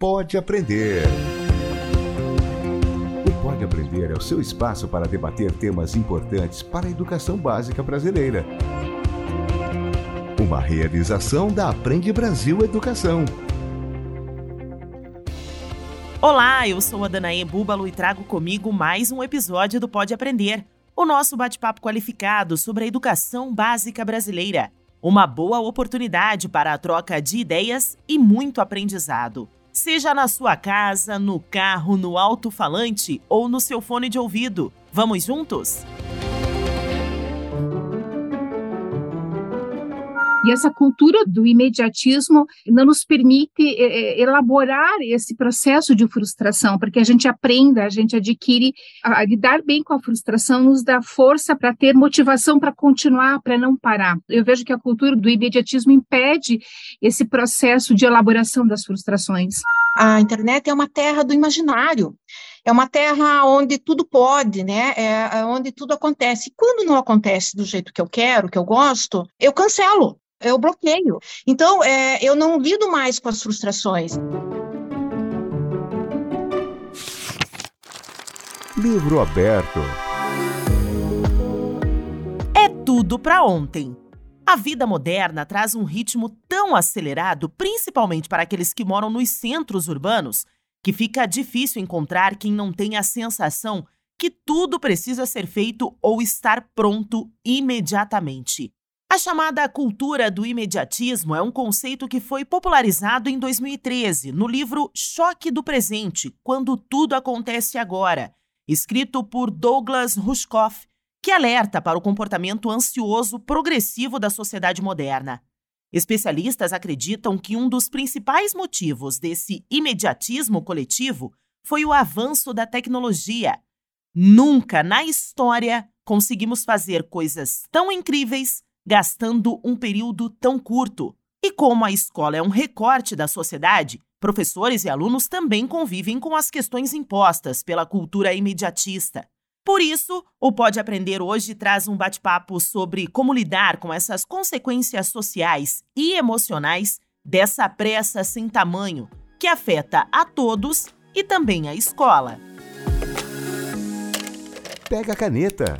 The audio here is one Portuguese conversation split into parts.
Pode Aprender. O Pode Aprender é o seu espaço para debater temas importantes para a educação básica brasileira. Uma realização da Aprende Brasil Educação. Olá, eu sou a Danae Búbalo e trago comigo mais um episódio do Pode Aprender, o nosso bate-papo qualificado sobre a educação básica brasileira. Uma boa oportunidade para a troca de ideias e muito aprendizado seja na sua casa, no carro, no alto-falante ou no seu fone de ouvido. Vamos juntos? E essa cultura do imediatismo não nos permite é, elaborar esse processo de frustração, porque a gente aprenda, a gente adquire a, a lidar bem com a frustração, nos dá força para ter motivação para continuar, para não parar. Eu vejo que a cultura do imediatismo impede esse processo de elaboração das frustrações. A internet é uma terra do imaginário. É uma terra onde tudo pode, né? É, é onde tudo acontece. E quando não acontece do jeito que eu quero, que eu gosto, eu cancelo eu bloqueio. Então, é, eu não lido mais com as frustrações. Livro aberto. É tudo para ontem. A vida moderna traz um ritmo tão acelerado, principalmente para aqueles que moram nos centros urbanos, que fica difícil encontrar quem não tenha a sensação que tudo precisa ser feito ou estar pronto imediatamente. A chamada cultura do imediatismo é um conceito que foi popularizado em 2013 no livro Choque do Presente Quando Tudo Acontece Agora, escrito por Douglas Rushkoff, que alerta para o comportamento ansioso progressivo da sociedade moderna. Especialistas acreditam que um dos principais motivos desse imediatismo coletivo foi o avanço da tecnologia. Nunca na história conseguimos fazer coisas tão incríveis gastando um período tão curto. E como a escola é um recorte da sociedade, professores e alunos também convivem com as questões impostas pela cultura imediatista. Por isso, o Pode Aprender hoje traz um bate-papo sobre como lidar com essas consequências sociais e emocionais dessa pressa sem tamanho, que afeta a todos e também a escola. Pega a caneta.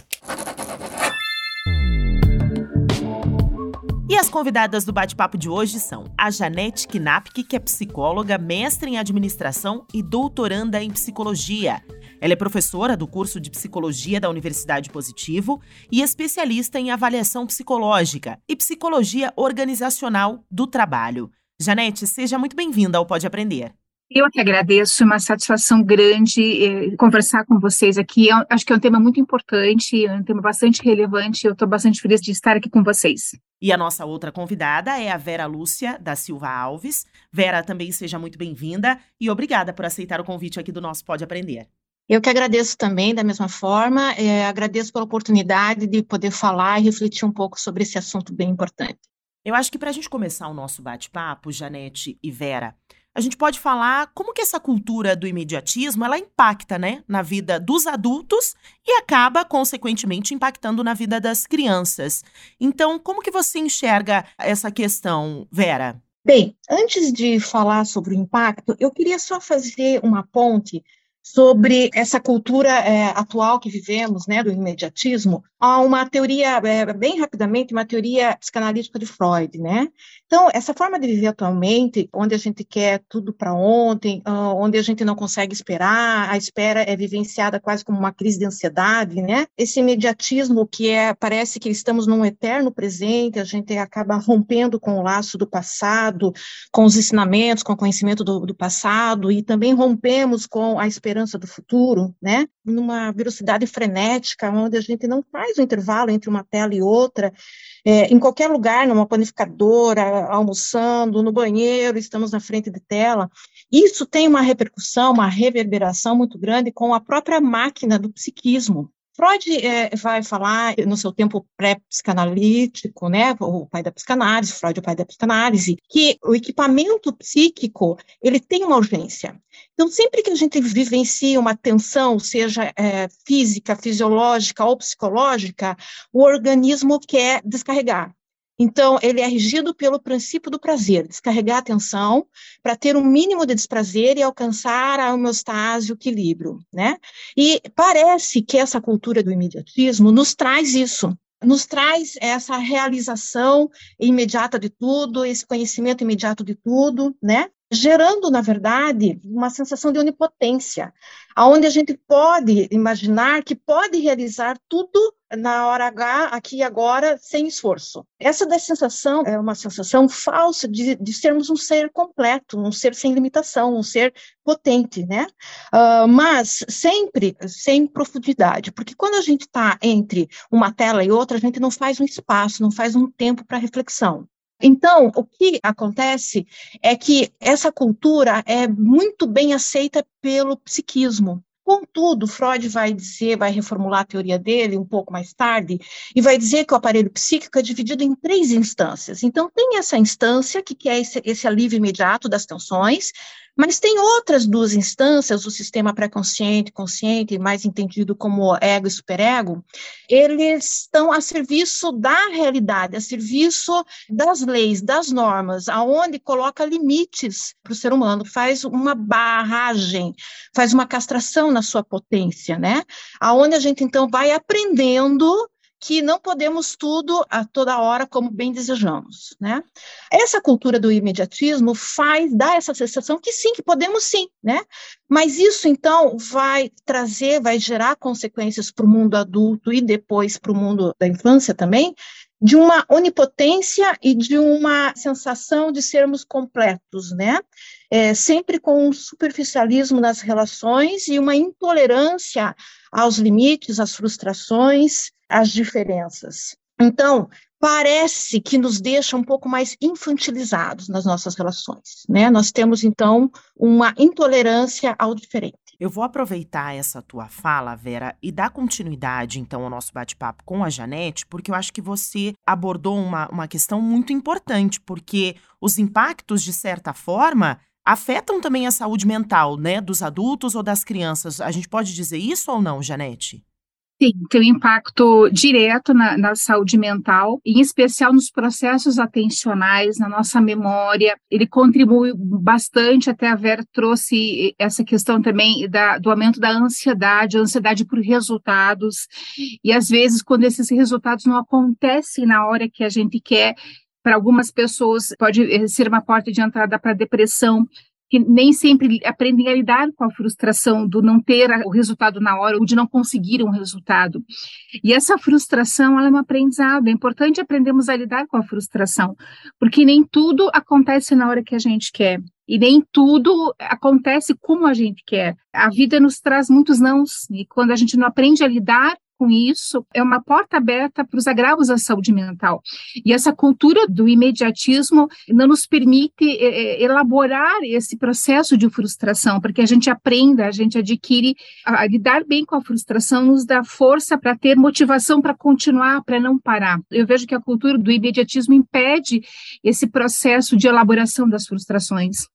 E as convidadas do bate-papo de hoje são a Janete Knapke, que é psicóloga, mestre em administração e doutoranda em psicologia. Ela é professora do curso de psicologia da Universidade Positivo e especialista em avaliação psicológica e psicologia organizacional do trabalho. Janete, seja muito bem-vinda ao Pode Aprender. Eu que agradeço, é uma satisfação grande eh, conversar com vocês aqui. Eu acho que é um tema muito importante, é um tema bastante relevante. Eu estou bastante feliz de estar aqui com vocês. E a nossa outra convidada é a Vera Lúcia da Silva Alves. Vera, também seja muito bem-vinda e obrigada por aceitar o convite aqui do nosso Pode Aprender. Eu que agradeço também, da mesma forma, é, agradeço pela oportunidade de poder falar e refletir um pouco sobre esse assunto bem importante. Eu acho que para a gente começar o nosso bate-papo, Janete e Vera, a gente pode falar como que essa cultura do imediatismo ela impacta, né, na vida dos adultos e acaba consequentemente impactando na vida das crianças. Então, como que você enxerga essa questão, Vera? Bem, antes de falar sobre o impacto, eu queria só fazer uma ponte sobre essa cultura é, atual que vivemos, né, do imediatismo, há uma teoria, é, bem rapidamente, uma teoria psicanalítica de Freud, né? Então, essa forma de viver atualmente, onde a gente quer tudo para ontem, uh, onde a gente não consegue esperar, a espera é vivenciada quase como uma crise de ansiedade, né? Esse imediatismo que é, parece que estamos num eterno presente, a gente acaba rompendo com o laço do passado, com os ensinamentos, com o conhecimento do, do passado, e também rompemos com a esperança do futuro, né? Numa velocidade frenética, onde a gente não faz o intervalo entre uma tela e outra, é, em qualquer lugar, numa panificadora, almoçando, no banheiro, estamos na frente de tela. Isso tem uma repercussão, uma reverberação muito grande com a própria máquina do psiquismo. Freud é, vai falar no seu tempo pré-psicanalítico, né, o pai da psicanálise, Freud o pai da psicanálise, que o equipamento psíquico ele tem uma urgência. Então, sempre que a gente vivencia uma tensão, seja é, física, fisiológica ou psicológica, o organismo quer descarregar. Então, ele é regido pelo princípio do prazer, descarregar a atenção para ter um mínimo de desprazer e alcançar a homeostase, o equilíbrio, né? E parece que essa cultura do imediatismo nos traz isso, nos traz essa realização imediata de tudo, esse conhecimento imediato de tudo, né? Gerando, na verdade, uma sensação de onipotência, aonde a gente pode imaginar que pode realizar tudo na hora H, aqui e agora, sem esforço. Essa sensação é uma sensação falsa de, de sermos um ser completo, um ser sem limitação, um ser potente, né? Uh, mas sempre sem profundidade, porque quando a gente está entre uma tela e outra, a gente não faz um espaço, não faz um tempo para reflexão. Então, o que acontece é que essa cultura é muito bem aceita pelo psiquismo. Contudo, Freud vai dizer, vai reformular a teoria dele um pouco mais tarde, e vai dizer que o aparelho psíquico é dividido em três instâncias. Então, tem essa instância, que, é esse, esse alívio imediato das tensões, mas tem outras duas instâncias, o sistema pré-consciente, consciente, mais entendido como ego e superego, eles estão a serviço da realidade, a serviço das leis, das normas, aonde coloca limites para o ser humano, faz uma barragem, faz uma castração na sua potência, né? Aonde a gente então vai aprendendo que não podemos tudo a toda hora como bem desejamos, né? Essa cultura do imediatismo faz dar essa sensação que sim, que podemos sim, né? Mas isso então vai trazer, vai gerar consequências para o mundo adulto e depois para o mundo da infância também, de uma onipotência e de uma sensação de sermos completos, né? É, sempre com um superficialismo nas relações e uma intolerância aos limites, às frustrações, às diferenças. Então, parece que nos deixa um pouco mais infantilizados nas nossas relações, né? Nós temos então uma intolerância ao diferente. Eu vou aproveitar essa tua fala, Vera, e dar continuidade, então, ao nosso bate-papo com a Janete, porque eu acho que você abordou uma, uma questão muito importante, porque os impactos, de certa forma, afetam também a saúde mental, né, dos adultos ou das crianças. A gente pode dizer isso ou não, Janete? Sim, tem um impacto direto na, na, saúde mental, em especial nos processos atencionais, na nossa memória. Ele contribui bastante, até a Vera trouxe essa questão também da, do aumento da ansiedade, ansiedade por resultados. E às vezes, quando esses resultados não acontecem na hora que a gente quer, para algumas pessoas pode ser uma porta de entrada para depressão, que nem sempre aprendem a lidar com a frustração do não ter o resultado na hora ou de não conseguir um resultado. E essa frustração é um aprendizado. É importante aprendermos a lidar com a frustração, porque nem tudo acontece na hora que a gente quer. E nem tudo acontece como a gente quer. A vida nos traz muitos nãos, e quando a gente não aprende a lidar com isso é uma porta aberta para os agravos da saúde mental. E essa cultura do imediatismo não nos permite é, elaborar esse processo de frustração, porque a gente aprenda, a gente adquire a, a lidar bem com a frustração, nos dá força para ter motivação para continuar, para não parar. Eu vejo que a cultura do imediatismo impede esse processo de elaboração das frustrações.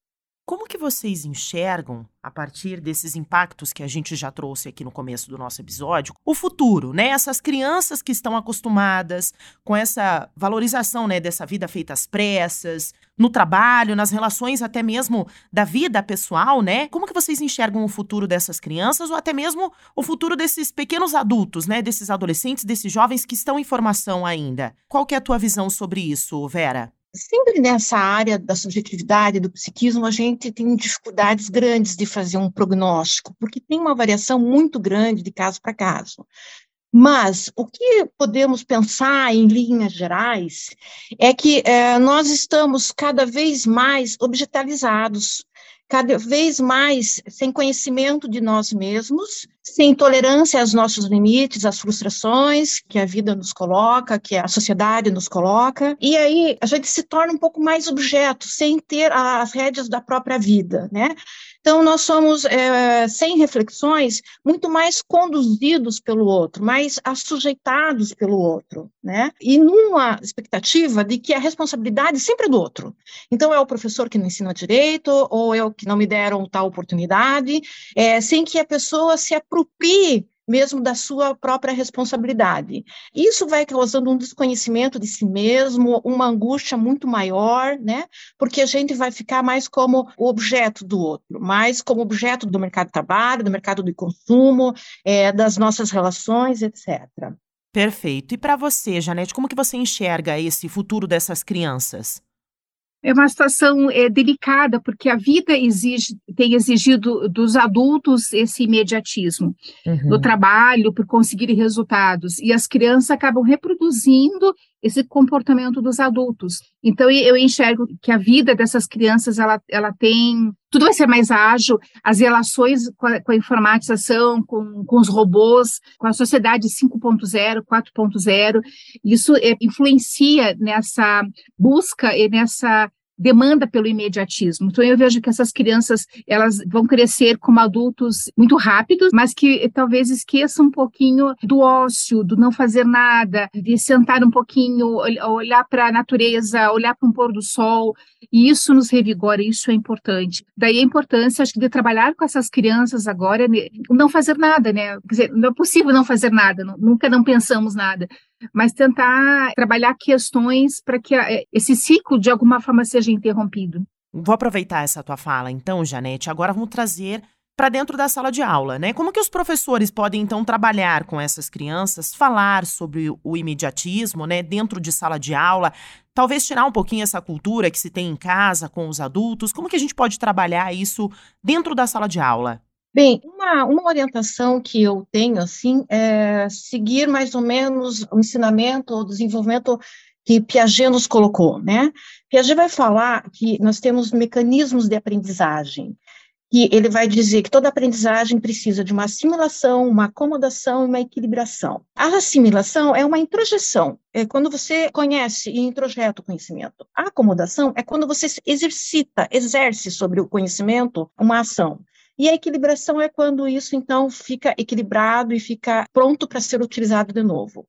Como que vocês enxergam, a partir desses impactos que a gente já trouxe aqui no começo do nosso episódio, o futuro, né? Essas crianças que estão acostumadas com essa valorização, né, dessa vida feita às pressas, no trabalho, nas relações até mesmo da vida pessoal, né? Como que vocês enxergam o futuro dessas crianças ou até mesmo o futuro desses pequenos adultos, né, desses adolescentes, desses jovens que estão em formação ainda? Qual que é a tua visão sobre isso, Vera? Sempre nessa área da subjetividade, do psiquismo, a gente tem dificuldades grandes de fazer um prognóstico, porque tem uma variação muito grande de caso para caso. Mas o que podemos pensar em linhas gerais é que é, nós estamos cada vez mais objetalizados, cada vez mais sem conhecimento de nós mesmos, sem tolerância aos nossos limites, às frustrações que a vida nos coloca, que a sociedade nos coloca, e aí a gente se torna um pouco mais objeto, sem ter as rédeas da própria vida, né? Então, nós somos, é, sem reflexões, muito mais conduzidos pelo outro, mais assujeitados pelo outro, né? E numa expectativa de que a responsabilidade sempre é do outro. Então, é o professor que não ensina direito, ou eu que não me deram tal oportunidade, é, sem que a pessoa se aproprie mesmo da sua própria responsabilidade. Isso vai causando um desconhecimento de si mesmo, uma angústia muito maior, né? Porque a gente vai ficar mais como o objeto do outro, mais como objeto do mercado de trabalho, do mercado de consumo, é, das nossas relações, etc. Perfeito. E para você, Janete, como que você enxerga esse futuro dessas crianças? é uma situação é, delicada, porque a vida exige, tem exigido dos adultos esse imediatismo uhum. no trabalho, por conseguir resultados, e as crianças acabam reproduzindo esse comportamento dos adultos. Então, eu enxergo que a vida dessas crianças, ela, ela tem, tudo vai ser mais ágil, as relações com a, com a informatização, com, com os robôs, com a sociedade 5.0, 4.0, isso é, influencia nessa busca e nessa demanda pelo imediatismo. Então eu vejo que essas crianças elas vão crescer como adultos muito rápidos, mas que talvez esqueçam um pouquinho do ócio, do não fazer nada, de sentar um pouquinho, olhar para a natureza, olhar para um pôr do sol. E isso nos revigora, isso é importante. Daí a importância, acho que, de trabalhar com essas crianças agora, né, não fazer nada, né? Quer dizer, não é possível não fazer nada, nunca não pensamos nada mas tentar trabalhar questões para que eh, esse ciclo de alguma forma seja interrompido. Vou aproveitar essa tua fala, então, Janete. Agora vamos trazer para dentro da sala de aula, né? Como que os professores podem então trabalhar com essas crianças, falar sobre o imediatismo, né, dentro de sala de aula, talvez tirar um pouquinho essa cultura que se tem em casa com os adultos. Como que a gente pode trabalhar isso dentro da sala de aula? Bem, uma, uma orientação que eu tenho, assim, é seguir mais ou menos o ensinamento, o desenvolvimento que Piaget nos colocou, né? Piaget vai falar que nós temos mecanismos de aprendizagem, que ele vai dizer que toda aprendizagem precisa de uma assimilação, uma acomodação e uma equilibração. A assimilação é uma introjeção, é quando você conhece e introjeta o conhecimento. A acomodação é quando você exercita, exerce sobre o conhecimento uma ação. E a equilibração é quando isso, então, fica equilibrado e fica pronto para ser utilizado de novo.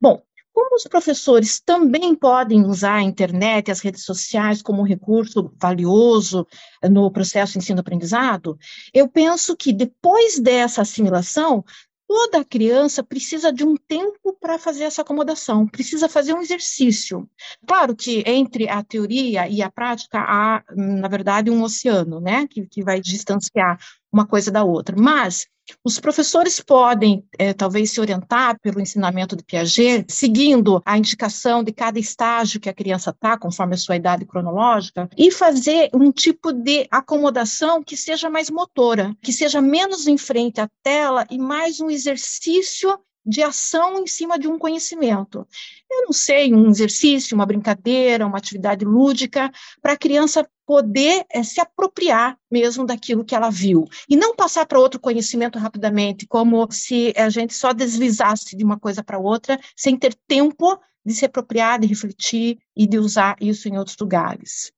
Bom, como os professores também podem usar a internet e as redes sociais como um recurso valioso no processo ensino-aprendizado, eu penso que depois dessa assimilação, Toda criança precisa de um tempo para fazer essa acomodação, precisa fazer um exercício. Claro que entre a teoria e a prática há, na verdade, um oceano, né, que, que vai distanciar uma coisa da outra. Mas os professores podem, é, talvez, se orientar pelo ensinamento de Piaget, seguindo a indicação de cada estágio que a criança está, conforme a sua idade cronológica, e fazer um tipo de acomodação que seja mais motora, que seja menos em frente à tela e mais um exercício de ação em cima de um conhecimento. Eu não sei, um exercício, uma brincadeira, uma atividade lúdica, para a criança poder é, se apropriar mesmo daquilo que ela viu e não passar para outro conhecimento rapidamente, como se a gente só deslizasse de uma coisa para outra sem ter tempo de se apropriar, de refletir e de usar isso em outros lugares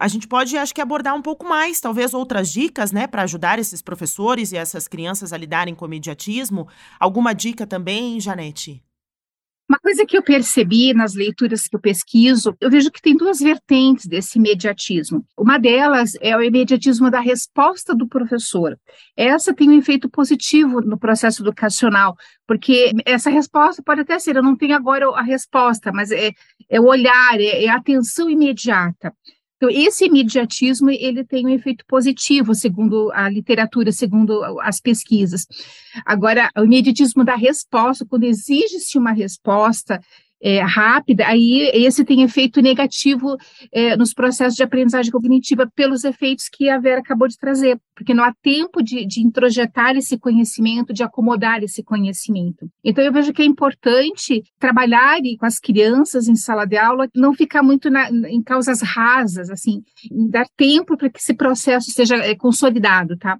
a gente pode, acho que, abordar um pouco mais, talvez outras dicas, né, para ajudar esses professores e essas crianças a lidarem com o imediatismo. Alguma dica também, Janete? Uma coisa que eu percebi nas leituras que eu pesquiso, eu vejo que tem duas vertentes desse imediatismo. Uma delas é o imediatismo da resposta do professor. Essa tem um efeito positivo no processo educacional, porque essa resposta pode até ser, eu não tenho agora a resposta, mas é, é o olhar, é, é a atenção imediata. Então, esse imediatismo, ele tem um efeito positivo, segundo a literatura, segundo as pesquisas. Agora, o imediatismo da resposta, quando exige-se uma resposta, é, rápida, aí esse tem efeito negativo é, nos processos de aprendizagem cognitiva pelos efeitos que a Vera acabou de trazer, porque não há tempo de, de introjetar esse conhecimento, de acomodar esse conhecimento. Então, eu vejo que é importante trabalhar com as crianças em sala de aula, não ficar muito na, em causas rasas, assim, dar tempo para que esse processo seja é, consolidado, tá?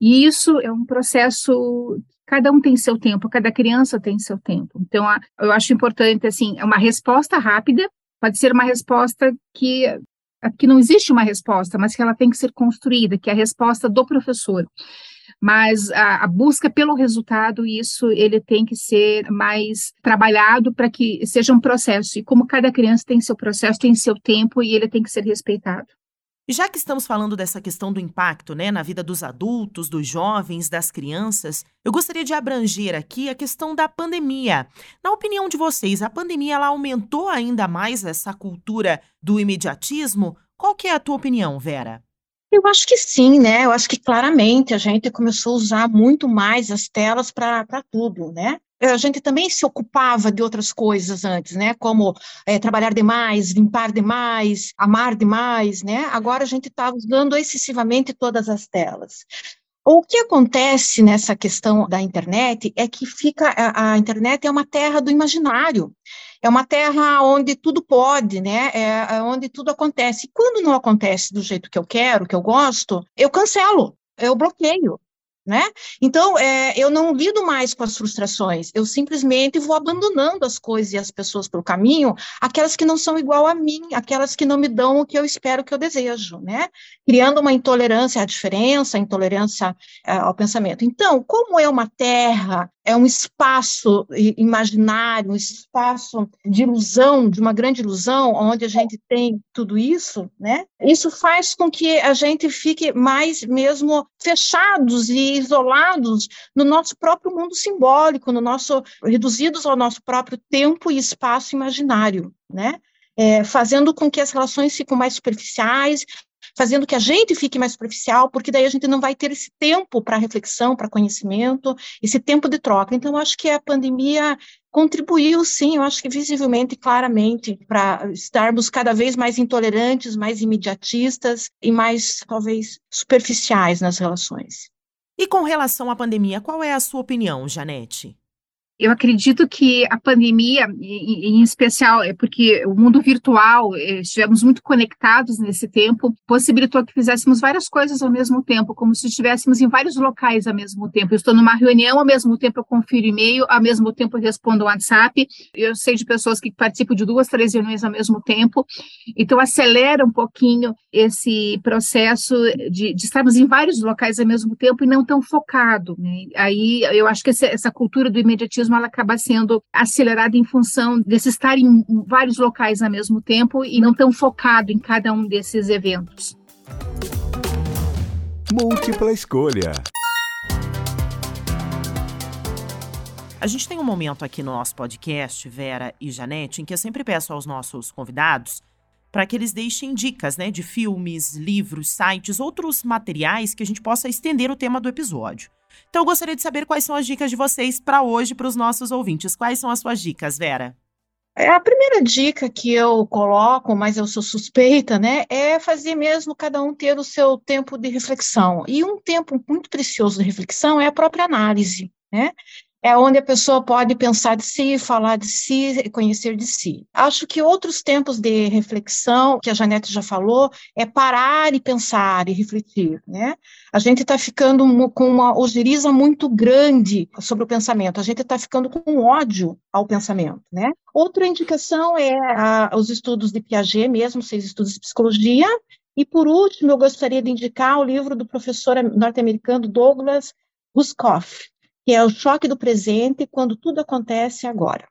E isso é um processo cada um tem seu tempo, cada criança tem seu tempo. Então, eu acho importante, assim, é uma resposta rápida, pode ser uma resposta que, que não existe uma resposta, mas que ela tem que ser construída, que é a resposta do professor. Mas a, a busca pelo resultado, isso ele tem que ser mais trabalhado para que seja um processo. E como cada criança tem seu processo, tem seu tempo e ele tem que ser respeitado. E já que estamos falando dessa questão do impacto né, na vida dos adultos, dos jovens, das crianças, eu gostaria de abranger aqui a questão da pandemia. Na opinião de vocês, a pandemia ela aumentou ainda mais essa cultura do imediatismo? Qual que é a tua opinião, Vera? Eu acho que sim, né? Eu acho que claramente a gente começou a usar muito mais as telas para tudo, né? a gente também se ocupava de outras coisas antes, né? Como é, trabalhar demais, limpar demais, amar demais, né? Agora a gente está usando excessivamente todas as telas. O que acontece nessa questão da internet é que fica a, a, internet é uma terra do imaginário, é uma terra onde tudo pode, né? É, é onde tudo acontece. E quando não acontece do jeito que eu quero, que eu gosto, eu cancelo, eu bloqueio né? Então, é, eu não lido mais com as frustrações, eu simplesmente vou abandonando as coisas e as pessoas pelo caminho, aquelas que não são igual a mim, aquelas que não me dão o que eu espero, que eu desejo, né? Criando uma intolerância à diferença, intolerância é, ao pensamento. Então, como é uma terra é um espaço imaginário, um espaço de ilusão, de uma grande ilusão, onde a gente tem tudo isso, né? Isso faz com que a gente fique mais mesmo fechados e isolados no nosso próprio mundo simbólico, no nosso reduzidos ao nosso próprio tempo e espaço imaginário, né? É, fazendo com que as relações fiquem mais superficiais, fazendo que a gente fique mais superficial, porque daí a gente não vai ter esse tempo para reflexão, para conhecimento, esse tempo de troca. Então, acho que a pandemia contribuiu, sim, eu acho que visivelmente, claramente, para estarmos cada vez mais intolerantes, mais imediatistas e mais, talvez, superficiais nas relações. E com relação à pandemia, qual é a sua opinião, Janete? Eu acredito que a pandemia, em, especial, é porque o mundo virtual, eh, estivemos muito conectados nesse tempo, possibilitou que fizéssemos várias coisas ao mesmo tempo, como se estivéssemos em vários locais ao mesmo tempo. Eu estou numa reunião, ao mesmo tempo eu confiro e-mail, ao mesmo tempo eu respondo WhatsApp. Eu sei de pessoas que participam de duas, três reuniões ao mesmo tempo. Então, acelera um pouquinho esse processo de, de estarmos em vários locais ao mesmo tempo e não tão focado. Né? Aí, eu acho que essa, essa cultura do imediatismo ela acaba sendo acelerada em função desse estar em vários locais ao mesmo tempo e não tão focado em cada um desses eventos. Múltipla escolha. A gente tem um momento aqui no nosso podcast, Vera e Janete, em que eu sempre peço aos nossos convidados para que eles deixem dicas, né, de filmes, livros, sites, outros materiais que a gente possa estender o tema do episódio. Então eu gostaria de saber quais são as dicas de vocês para hoje para os nossos ouvintes. Quais são as suas dicas, Vera? É, a primeira dica que eu coloco, mas eu sou suspeita, né, é fazer mesmo cada um ter o seu tempo de reflexão. E um tempo muito precioso de reflexão é a própria análise, né? É onde a pessoa pode pensar de si, falar de si, conhecer de si. Acho que outros tempos de reflexão, que a Janete já falou, é parar e pensar e refletir, né? A gente está ficando com uma ojeriza muito grande sobre o pensamento, a gente está ficando com ódio ao pensamento, né? Outra indicação é a, os estudos de Piaget mesmo, seis estudos de psicologia, e por último, eu gostaria de indicar o livro do professor norte-americano Douglas Ruskoff, que é o choque do presente quando tudo acontece agora.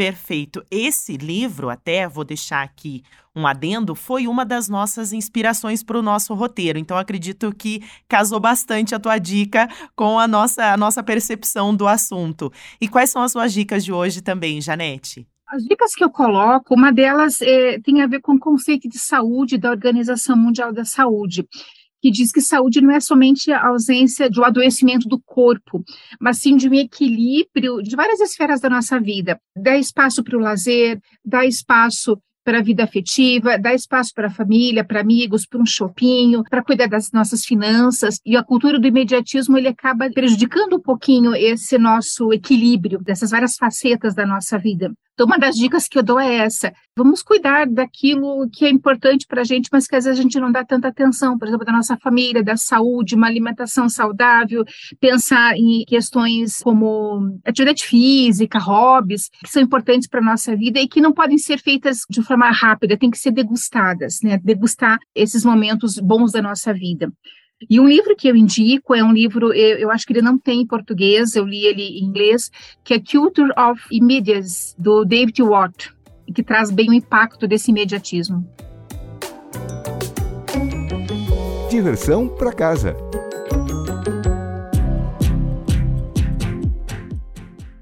Perfeito. Esse livro, até vou deixar aqui um adendo, foi uma das nossas inspirações para o nosso roteiro. Então, acredito que casou bastante a tua dica com a nossa, a nossa percepção do assunto. E quais são as suas dicas de hoje também, Janete? As dicas que eu coloco, uma delas é, tem a ver com o conceito de saúde da Organização Mundial da Saúde que diz que saúde não é somente a ausência de um adoecimento do corpo, mas sim de um equilíbrio de várias esferas da nossa vida. Dá espaço para o lazer, dá espaço para a vida afetiva, dá espaço para a família, para amigos, para um shopping, para cuidar das nossas finanças. E a cultura do imediatismo ele acaba prejudicando um pouquinho esse nosso equilíbrio dessas várias facetas da nossa vida. Então, uma das dicas que eu dou é essa: vamos cuidar daquilo que é importante para a gente, mas que às vezes a gente não dá tanta atenção, por exemplo, da nossa família, da saúde, uma alimentação saudável, pensar em questões como atividade física, hobbies, que são importantes para a nossa vida e que não podem ser feitas de forma rápida, tem que ser degustadas, né? Degustar esses momentos bons da nossa vida. E um livro que eu indico é um livro, eu, eu, acho que ele não tem em português, eu li ele em inglês, que é Culture of Immediacy, do David Watt, que traz bem o impacto desse imediatismo. diversão para casa.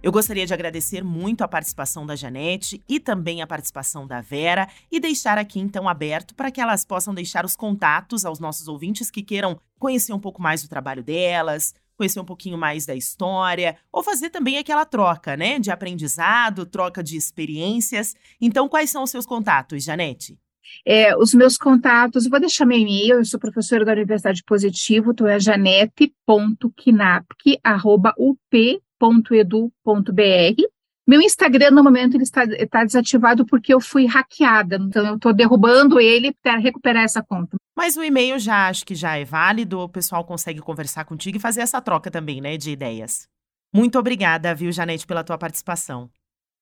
Eu gostaria de agradecer muito a participação da Janete e também a participação da Vera e deixar aqui então aberto para que elas possam deixar os contatos aos nossos ouvintes que queiram conhecer um pouco mais do trabalho delas, conhecer um pouquinho mais da história, ou fazer também aquela troca, né, de aprendizado, troca de experiências. Então, quais são os seus contatos, Janete? É, os meus contatos, vou deixar meu e-mail, eu sou professora da Universidade Positivo, então é janete.kinapk.up edu.br. Meu Instagram, no momento, ele está, está desativado porque eu fui hackeada, então eu estou derrubando ele para recuperar essa conta. Mas o e-mail já acho que já é válido, o pessoal consegue conversar contigo e fazer essa troca também, né, de ideias. Muito obrigada, viu, Janete, pela tua participação.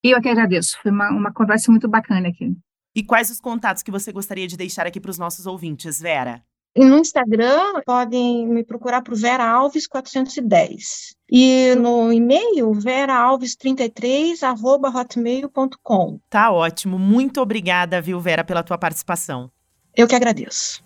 Eu que agradeço, foi uma, uma conversa muito bacana aqui. E quais os contatos que você gostaria de deixar aqui para os nossos ouvintes, Vera? No Instagram, podem me procurar por Vera Alves 410. E no e-mail, veraalves33, arroba hotmail.com. Tá ótimo. Muito obrigada, viu, Vera, pela tua participação. Eu que agradeço.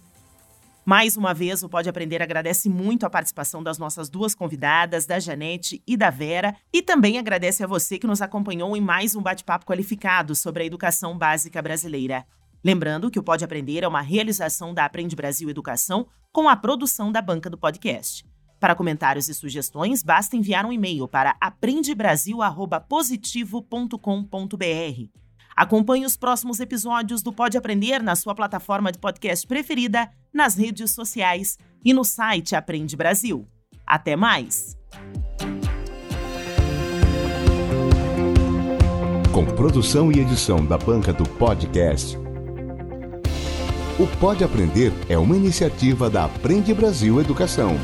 Mais uma vez, o Pode Aprender agradece muito a participação das nossas duas convidadas, da Janete e da Vera, e também agradece a você que nos acompanhou em mais um bate-papo qualificado sobre a educação básica brasileira. Lembrando que o Pode Aprender é uma realização da Aprende Brasil Educação com a produção da banca do podcast. Para comentários e sugestões, basta enviar um e-mail para aprendebrasil@positivo.com.br. Acompanhe os próximos episódios do Pode Aprender na sua plataforma de podcast preferida, nas redes sociais e no site Aprende Brasil. Até mais! Com produção e edição da banca do podcast o Pode Aprender é uma iniciativa da Aprende Brasil Educação.